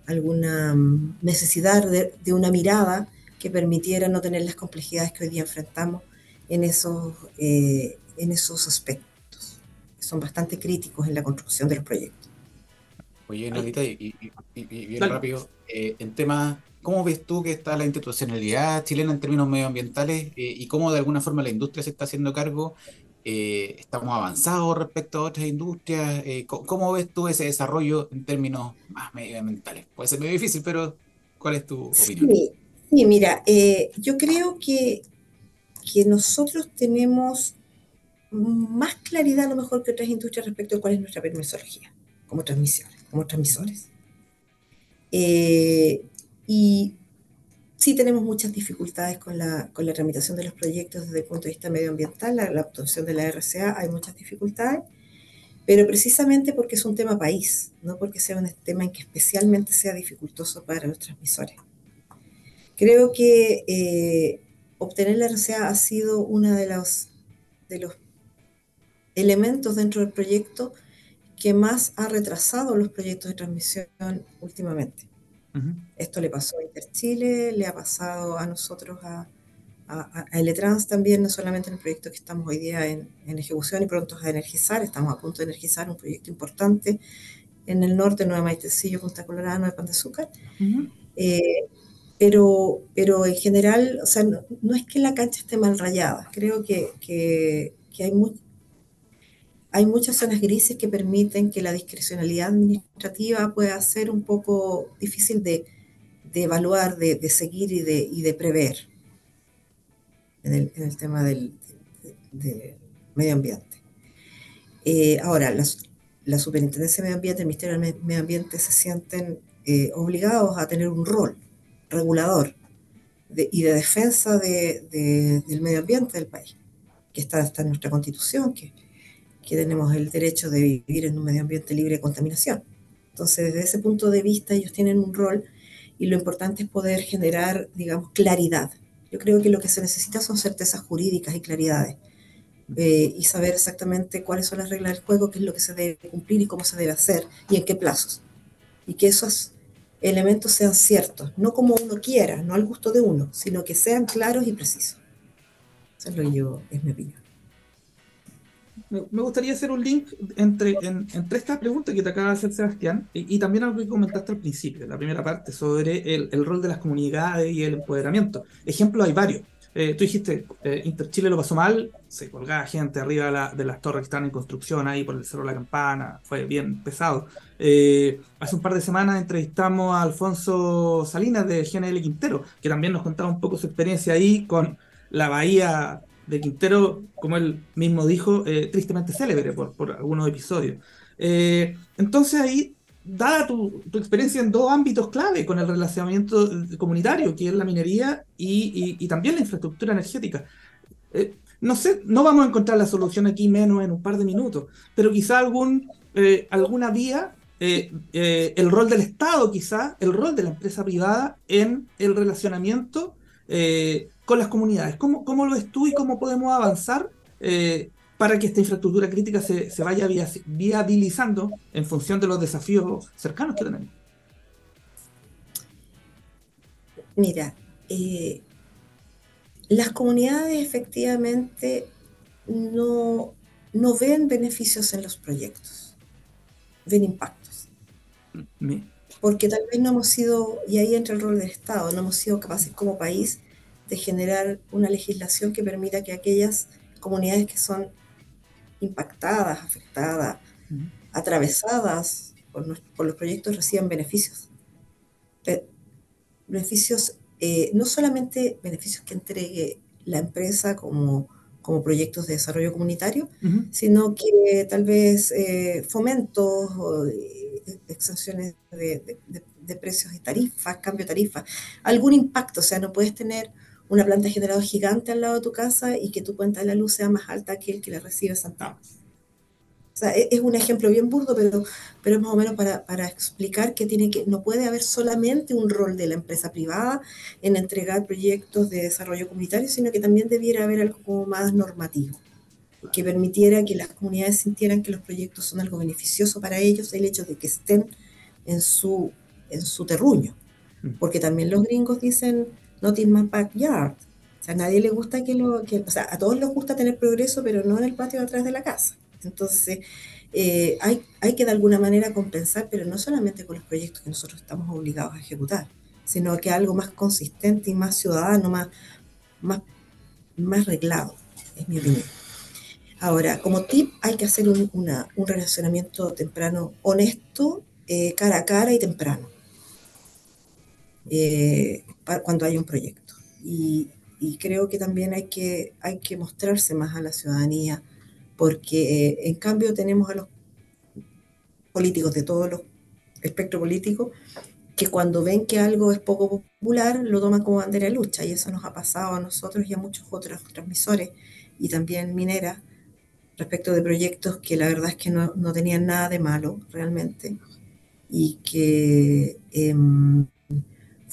alguna mm, necesidad de una mirada que permitiera no tener las complejidades que hoy día enfrentamos en esos, eh, en esos aspectos, que son bastante críticos en la construcción de los proyectos. Oye, Nolita, y, bien rápido, eh, en temas, ¿cómo ves tú que está la institucionalidad chilena en términos medioambientales eh, y cómo de alguna forma la industria se está haciendo cargo? ¿Estamos avanzados respecto a otras industrias? ¿cómo, ves tú ese desarrollo en términos más medioambientales? Puede ser medio difícil, pero ¿cuál es tu opinión? Sí. Sí, mira, eh, yo creo que, que nosotros tenemos más claridad a lo mejor que otras industrias respecto a cuál es nuestra permisología como transmisores, como transmisores. Eh, y sí tenemos muchas dificultades con la, con la tramitación de los proyectos desde el punto de vista medioambiental, la, la obtención de la RCA, hay muchas dificultades, pero precisamente porque es un tema país, no porque sea un tema en que especialmente sea dificultoso para los transmisores. Creo que eh, obtener la RCA ha sido uno de los, de los elementos dentro del proyecto que más ha retrasado los proyectos de transmisión últimamente. Esto le pasó a Interchile, le ha pasado a nosotros, a, a, Eletrans también, no solamente en el proyecto que estamos hoy día en, ejecución y pronto a energizar, estamos a punto de energizar un proyecto importante en el norte, Nueva Maitecillo, Punta Colorada, Nueva Pan de Azúcar. Pero, pero en general, o sea, no, es que la cancha esté mal rayada, creo que, que, hay, hay muchas zonas grises que permiten que la discrecionalidad administrativa pueda ser un poco difícil de, de evaluar, de, de, seguir y de, y de prever en el, en el tema del de, medio ambiente. Eh, ahora, las, la Superintendencia de Medio Ambiente, el Ministerio del Medio Ambiente se sienten eh, obligados a tener un rol regulador y de defensa de, del medio ambiente del país, que está, está en nuestra constitución, que, que tenemos el derecho de vivir en un medio ambiente libre de contaminación. Entonces, desde ese punto de vista, ellos tienen un rol y lo importante es poder generar, digamos, claridad. Yo creo que lo que se necesita son certezas jurídicas y claridades. Eh, y saber exactamente cuáles son las reglas del juego, qué es lo que se debe cumplir y cómo se debe hacer y en qué plazos. Y que esos elementos sean ciertos, no como uno quiera, no al gusto de uno, sino que sean claros y precisos. Eso es lo que yo, es mi opinión. Me gustaría hacer un link entre, entre esta pregunta que te acaba de hacer Sebastián y, también algo que comentaste al principio, la primera parte, sobre el, el rol de las comunidades y el empoderamiento. Ejemplos hay varios. Eh, tú dijiste, eh, Interchile lo pasó mal, se colgaba gente arriba de, las torres que están en construcción ahí por el Cerro de la Campana, fue bien pesado. Eh, hace un par de semanas entrevistamos a Alfonso Salinas de GNL Quintero, que también nos contaba un poco su experiencia ahí con la bahía de Quintero, como él mismo dijo, tristemente célebre por algunos episodios. entonces ahí dada tu, experiencia en dos ámbitos clave con el relacionamiento comunitario, que es la minería y, también la infraestructura energética. Eh, no sé, no vamos a encontrar la solución aquí menos en un par de minutos, pero quizá algún, eh, alguna vía, eh, el rol del Estado quizá, el rol de la empresa privada en el relacionamiento con las comunidades. ¿Cómo, ¿Cómo, lo ves tú y cómo podemos avanzar para que esta infraestructura crítica se, se vaya viabilizando en función de los desafíos cercanos que tenemos. Mira, eh, las comunidades efectivamente no, no ven beneficios en los proyectos, ven impactos. Mm, Porque tal vez no hemos sido, y ahí entra el rol del Estado, no hemos sido capaces como país de generar una legislación que permita que aquellas comunidades que son impactadas, afectadas, atravesadas por, los proyectos reciban beneficios. beneficios, eh, no solamente beneficios que entregue la empresa como, como proyectos de desarrollo comunitario, sino que tal vez eh, fomentos o eh, exenciones de, de, precios y tarifas, cambio de tarifas, algún impacto, o sea, no puedes tener una planta de generador gigante al lado de tu casa y que tu cuenta de la luz sea más alta que el que la recibe Santa O sea, e-, es un ejemplo bien burdo, pero, pero es más o menos para, para, explicar que, tiene que no puede haber solamente un rol de la empresa privada en entregar proyectos de desarrollo comunitario, sino que también debiera haber algo como más normativo, que permitiera que las comunidades sintieran que los proyectos son algo beneficioso para ellos, el hecho de que estén en su, en su terruño. Mm. Porque también los gringos dicen, not in my backyard. O sea, a nadie le gusta que lo, que, o sea, a todos les gusta tener progreso, pero no en el patio atrás de la casa. Entonces, eh, hay, hay que de alguna manera compensar, pero no solamente con los proyectos que nosotros estamos obligados a ejecutar, sino que algo más consistente y más ciudadano, más, más, más reglado, es mi opinión. Ahora, como tip, hay que hacer un, una, un relacionamiento temprano honesto, eh, cara a cara y temprano. Eh, cuando hay un proyecto. Y, creo que también hay que, hay que mostrarse más a la ciudadanía, porque eh, en cambio tenemos a los políticos de todo el espectro político que cuando ven que algo es poco popular lo toman como bandera de lucha y eso nos ha pasado a nosotros y a muchos otros transmisores y también mineras respecto de proyectos que la verdad es que no, no tenían nada de malo realmente y que em,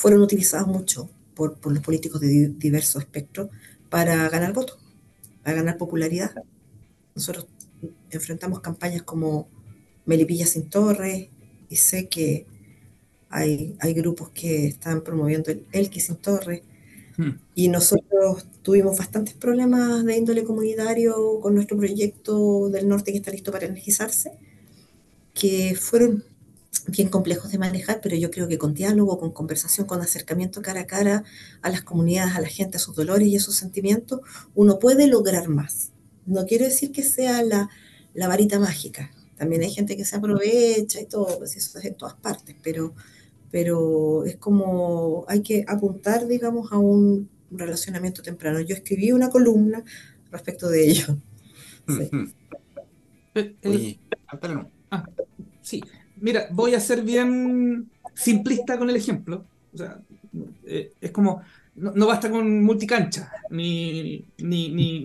fueron utilizados mucho por, por los políticos de diversos espectros para ganar votos, para ganar popularidad. Nosotros enfrentamos campañas como Melipilla sin Torres y sé que hay, hay grupos que están promoviendo el Elqui sin Torres hmm. y nosotros tuvimos bastantes problemas de índole comunitario con nuestro proyecto del norte que está listo para energizarse, que fueron bien complejos de manejar, pero yo creo que con diálogo, con conversación, con acercamiento cara a cara a las comunidades, a la gente, a sus dolores y a sus sentimientos, uno puede lograr más. No quiero decir que sea la, la varita mágica. También hay gente que se aprovecha y todo, pues eso es en todas partes, pero, pero es como hay que apuntar, digamos, a un relacionamiento temprano. Yo escribí una columna respecto de ello. Sí. Eh, ah, sí, mira, voy a ser bien simplista con el ejemplo. O sea, eh, es como, no, basta con multicancha, ni,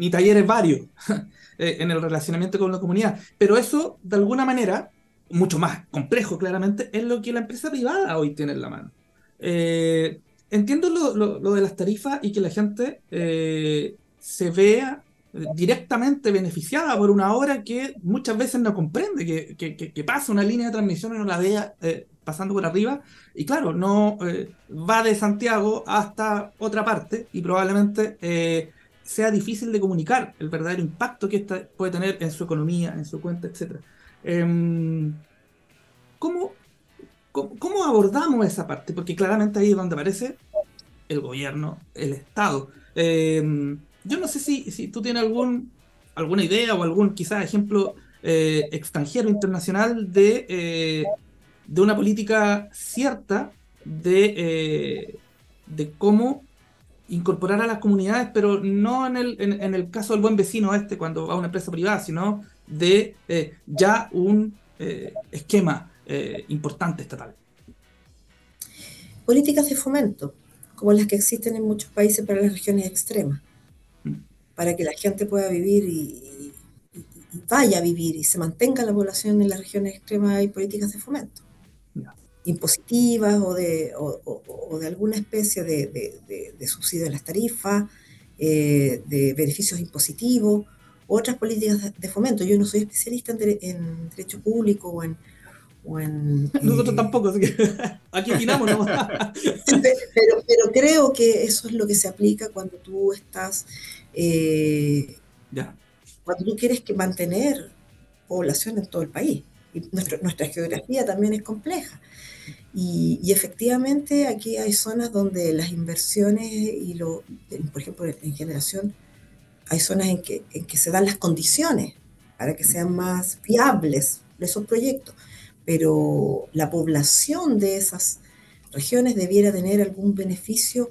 talleres varios en el relacionamiento con la comunidad. Pero eso, de alguna manera, mucho más complejo claramente, es lo que la empresa privada hoy tiene en la mano. entiendo lo, lo, de las tarifas y que la gente se vea directamente beneficiada por una obra que muchas veces no comprende, que, pasa una línea de transmisión y no la vea eh, pasando por arriba, y claro, no eh, va de Santiago hasta otra parte y probablemente eh, sea difícil de comunicar el verdadero impacto que esta puede tener en su economía, en su cuenta, etc. Em, ¿cómo, cómo, abordamos esa parte? Porque claramente ahí es donde aparece el gobierno, el Estado. Em, yo no sé si, si tú tienes algún, alguna idea o algún quizás ejemplo eh, extranjero, internacional de, eh, de una política cierta de, eh, de cómo incorporar a las comunidades, pero no en el, en, el caso del buen vecino este cuando va a una empresa privada, sino de ya un esquema importante estatal. Políticas de fomento, como las que existen en muchos países para las regiones extremas para que la gente pueda vivir y, vaya a vivir y se mantenga la población en las regiones extremas hay políticas de fomento, impositivas o de, o, de alguna especie de, subsidio de las tarifas, eh, de beneficios impositivos, otras políticas de, fomento. Yo no soy especialista en, derecho público o en... Nosotros eh, tampoco, así que aquí opinamos. ¿no? pero, pero creo que eso es lo que se aplica cuando tú estás eh, cuando tú quieres que mantener población en todo el país. Y nuestra geografía también es compleja. Y, efectivamente aquí hay zonas donde las inversiones y lo, por ejemplo, en generación, hay zonas en que, en que se dan las condiciones para que sean más viables esos proyectos. Pero la población de esas regiones debiera tener algún beneficio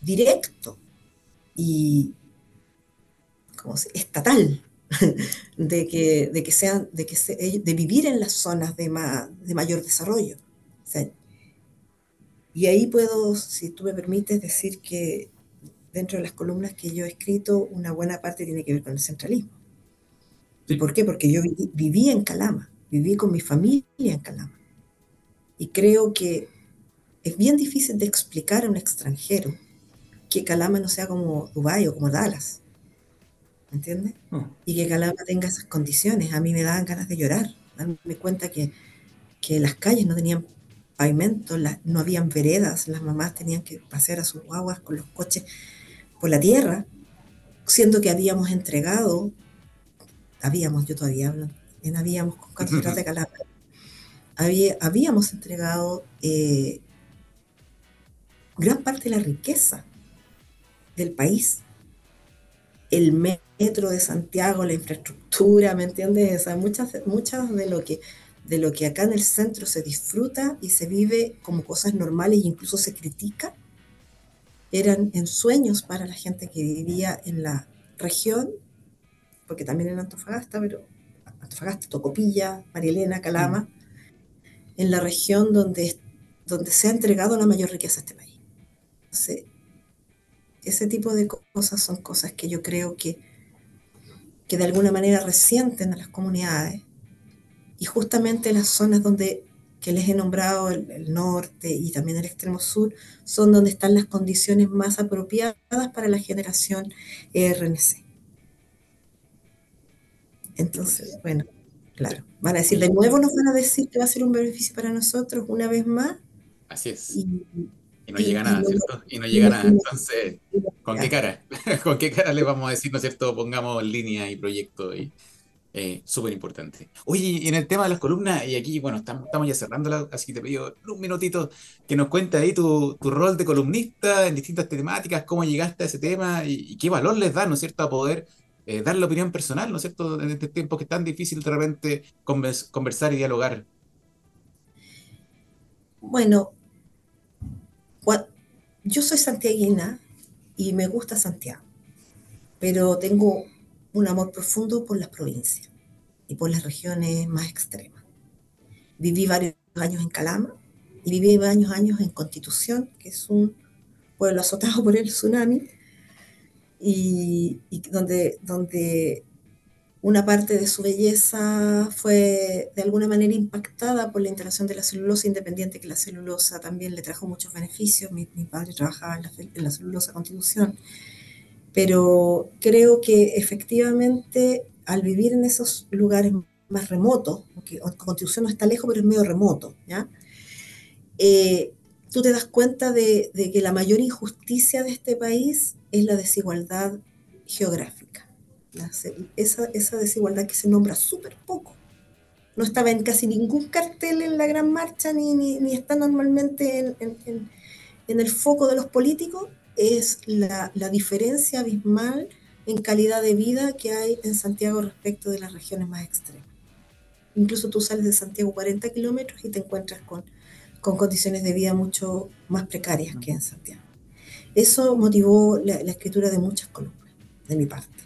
directo. Y, como estatal, de que, de que sean, de que de vivir en las zonas de, de mayor desarrollo. y ahí puedo, si tú me permites, decir que dentro de las columnas que yo he escrito, una buena parte tiene que ver con el centralismo. ¿Y por qué? Porque yo viví en Calama, viví con mi familia en Calama. Y creo que es bien difícil de explicar a un extranjero que Calama no sea como Dubái o como Dallas. ¿Me entiendes? Oh. Y que Calama tenga esas condiciones. A mí me daban ganas de llorar, darme cuenta que, que las calles no tenían pavimento, no habían veredas, las mamás tenían que pasear a sus guaguas con los coches por la tierra, siendo que habíamos entregado, habíamos, yo todavía hablo, en habíamos con Catedral de Calama, había, habíamos entregado eh, gran parte de la riqueza del país el metro de Santiago, la infraestructura, ¿me entiendes? O muchas, muchas de lo que de lo que acá en el centro se disfruta y se vive como cosas normales e incluso se critica, eran ensueños para la gente que vivía en la región, porque también en Antofagasta, pero Antofagasta, Tocopilla, Marielena, Calama, en la región donde, donde se ha entregado la mayor riqueza a este país. Entonces, ese tipo de cosas son cosas que yo creo que, que de alguna manera resienten a las comunidades. Y justamente las zonas donde que les he nombrado, el, norte y también el extremo sur, son donde están las condiciones más apropiadas para la generación RNC. Entonces, bueno, claro, van a decir, de nuevo nos van a decir que va a ser un beneficio para nosotros una vez más. Así es. Y no llega nada, ¿cierto? Y no llega nada. Entonces, ¿con qué cara? ¿Con qué cara le vamos a decir, ¿no es cierto? Pongamos línea y proyecto y, Eh, Súper importante. Oye, y en el tema de las columnas, y aquí, bueno, estamos, estamos ya cerrándola, así que te pido un minutito que nos cuentes ahí tu, tu rol de columnista en distintas temáticas, cómo llegaste a ese tema y, qué valor les da, ¿no es cierto?, a poder eh, dar la opinión personal, ¿no es cierto?, en este tiempo que es tan difícil de repente convers- conversar y dialogar. Bueno, yo soy santiaguina y me gusta Santiago, pero tengo un amor profundo por las provincias y por las regiones más extremas. Viví varios años en Calama y viví varios años en Constitución, que es un pueblo azotado por el tsunami, y, donde, donde una parte de su belleza fue de alguna manera impactada por la instalación de la celulosa, independiente que la celulosa también le trajo muchos beneficios. Mi, padre trabajaba en la, en celulosa Constitución. Pero creo que efectivamente al vivir en esos lugares más remotos, porque Constitución no está lejos, pero es medio remoto, ¿ya? Eh, tú te das cuenta de que la mayor injusticia de este país es la desigualdad geográfica esa, desigualdad que se nombra súper poco. No estaba en casi ningún cartel en la gran marcha, ni, está normalmente en, el foco de los políticos, es la, diferencia abismal en calidad de vida que hay en Santiago respecto de las regiones más extremas. Incluso tú sales de Santiago 40 kilómetros y te encuentras con, con condiciones de vida mucho más precarias que en Santiago. Eso motivó la escritura de muchas columnas, de mi parte.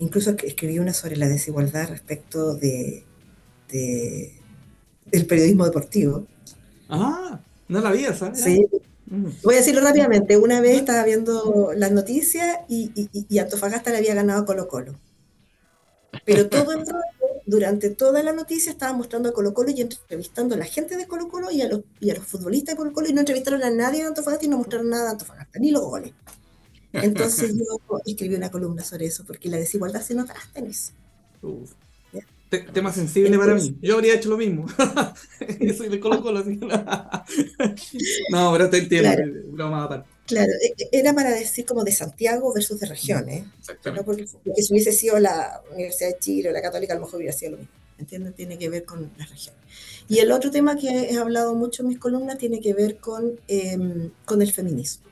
Incluso escribí una sobre la desigualdad respecto de, de del periodismo deportivo. Ah, no la vi, ¿sabes? Sí. Voy a decirlo rápidamente. Una vez estaba viendo las noticias y, y, y Antofagasta le había ganado a Colo Colo. Pero todo el rato, durante toda la noticia, estaba mostrando a Colo Colo y entrevistando a la gente de Colo Colo y a los, y a los futbolistas de Colo Colo y no entrevistaron a nadie de Antofagasta y no mostraron nada de Antofagasta, ni los goles. Entonces yo escribí una columna sobre eso, porque la desigualdad se nota hasta en eso. Uf. Tema sensible Entonces, para mí. Yo habría hecho lo mismo. yo soy de Colo Colo. Así. no, pero te entiendo. Claro, broma claro, era para decir como de Santiago versus de regiones. ¿no? Porque, porque, si hubiese sido la Universidad de Chile o la Católica, a lo mejor hubiera sido lo mismo. ¿Entienden? Tiene que ver con las regiones. Y el otro tema que he hablado mucho en mis columnas tiene que ver con, eh, con el feminismo.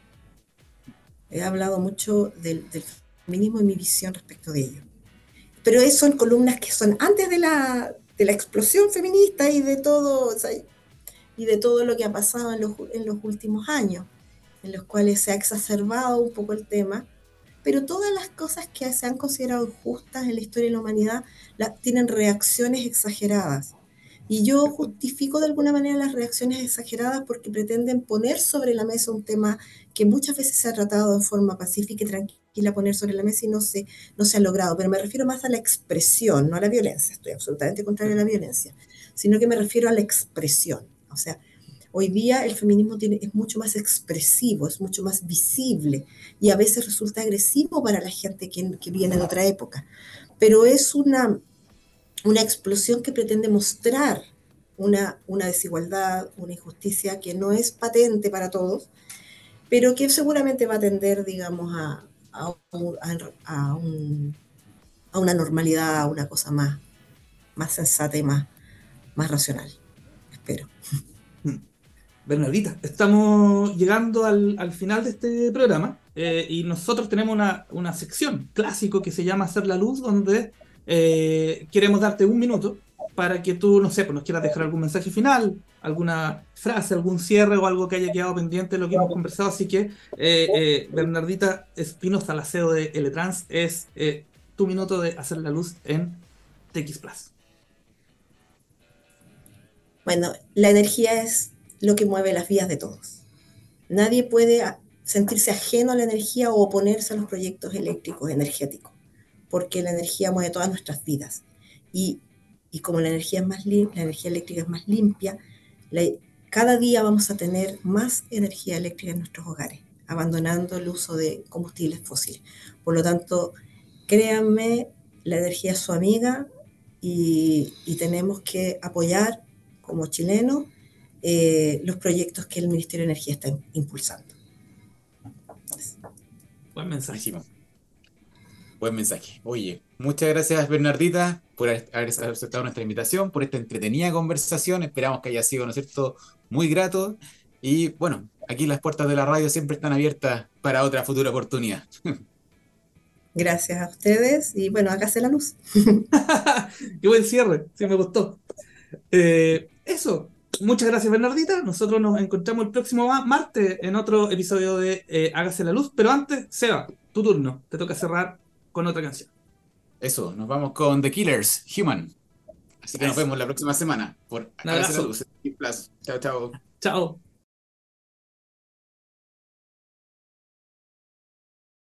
He hablado mucho del, del, feminismo y mi visión respecto de ello. Pero eso son columnas que son antes de la, de la explosión feminista y de todo, o sea, y de todo lo que ha pasado en los, en los últimos años, en los cuales se ha exacerbado un poco el tema. Pero todas las cosas que se han considerado justas en la historia de la humanidad la, tienen reacciones exageradas. Y yo justifico de alguna manera las reacciones exageradas porque pretenden poner sobre la mesa un tema que muchas veces se ha tratado de forma pacífica y tranquila, poner sobre la mesa y no se, no se ha logrado. Pero me refiero más a la expresión, no a la violencia. Estoy absolutamente contraria a la violencia, sino que me refiero a la expresión. O sea, hoy día el feminismo tiene, es mucho más expresivo, es mucho más visible y a veces resulta agresivo para la gente que, que viene de otra época. Pero es una una explosión que pretende mostrar una, una, desigualdad, una injusticia que no es patente para todos, pero que seguramente va a tender, digamos, a, a, a, un, a una normalidad, a una cosa más, más sensata y más, más racional. Espero. Bernardita, estamos llegando al, al final de este programa eh, y nosotros tenemos una, una sección clásico que se llama Hacer la Luz, donde eh, queremos darte un minuto para que tú, no sé, pues nos quieras dejar algún mensaje final, alguna frase, algún cierre o algo que haya quedado pendiente de lo que hemos conversado. Así que, eh, eh, Bernardita Espinosa, la CEO de Eletrans, es eh, tu minuto de hacer la luz en TX Plus. Bueno, la energía es lo que mueve las vidas de todos. Nadie puede sentirse ajeno a la energía o oponerse a los proyectos eléctricos energéticos porque la energía mueve todas nuestras vidas. Y, y como la energía es más limpia, la energía eléctrica es más limpia, la, cada día vamos a tener más energía eléctrica en nuestros hogares, abandonando el uso de combustibles fósiles. Por lo tanto, créanme, la energía es su amiga y, y tenemos que apoyar como chilenos eh, los proyectos que el Ministerio de Energía está impulsando. Buen mensaje. Buen mensaje. Oye, muchas gracias Bernardita por haber aceptado nuestra invitación, por esta entretenida conversación. Esperamos que haya sido, ¿no es cierto?, muy grato. Y bueno, aquí las puertas de la radio siempre están abiertas para otra futura oportunidad. Gracias a ustedes y bueno, acá se la luz. Qué buen cierre, sí me gustó. Eh, eso, muchas gracias Bernardita. Nosotros nos encontramos el próximo martes en otro episodio de eh, Hágase la luz. Pero antes, Seba, tu turno. Te toca cerrar con otra canción. Eso, nos vamos con The Killers, Human. Así que nos vemos la próxima semana por luz. Chao, chao. Chao.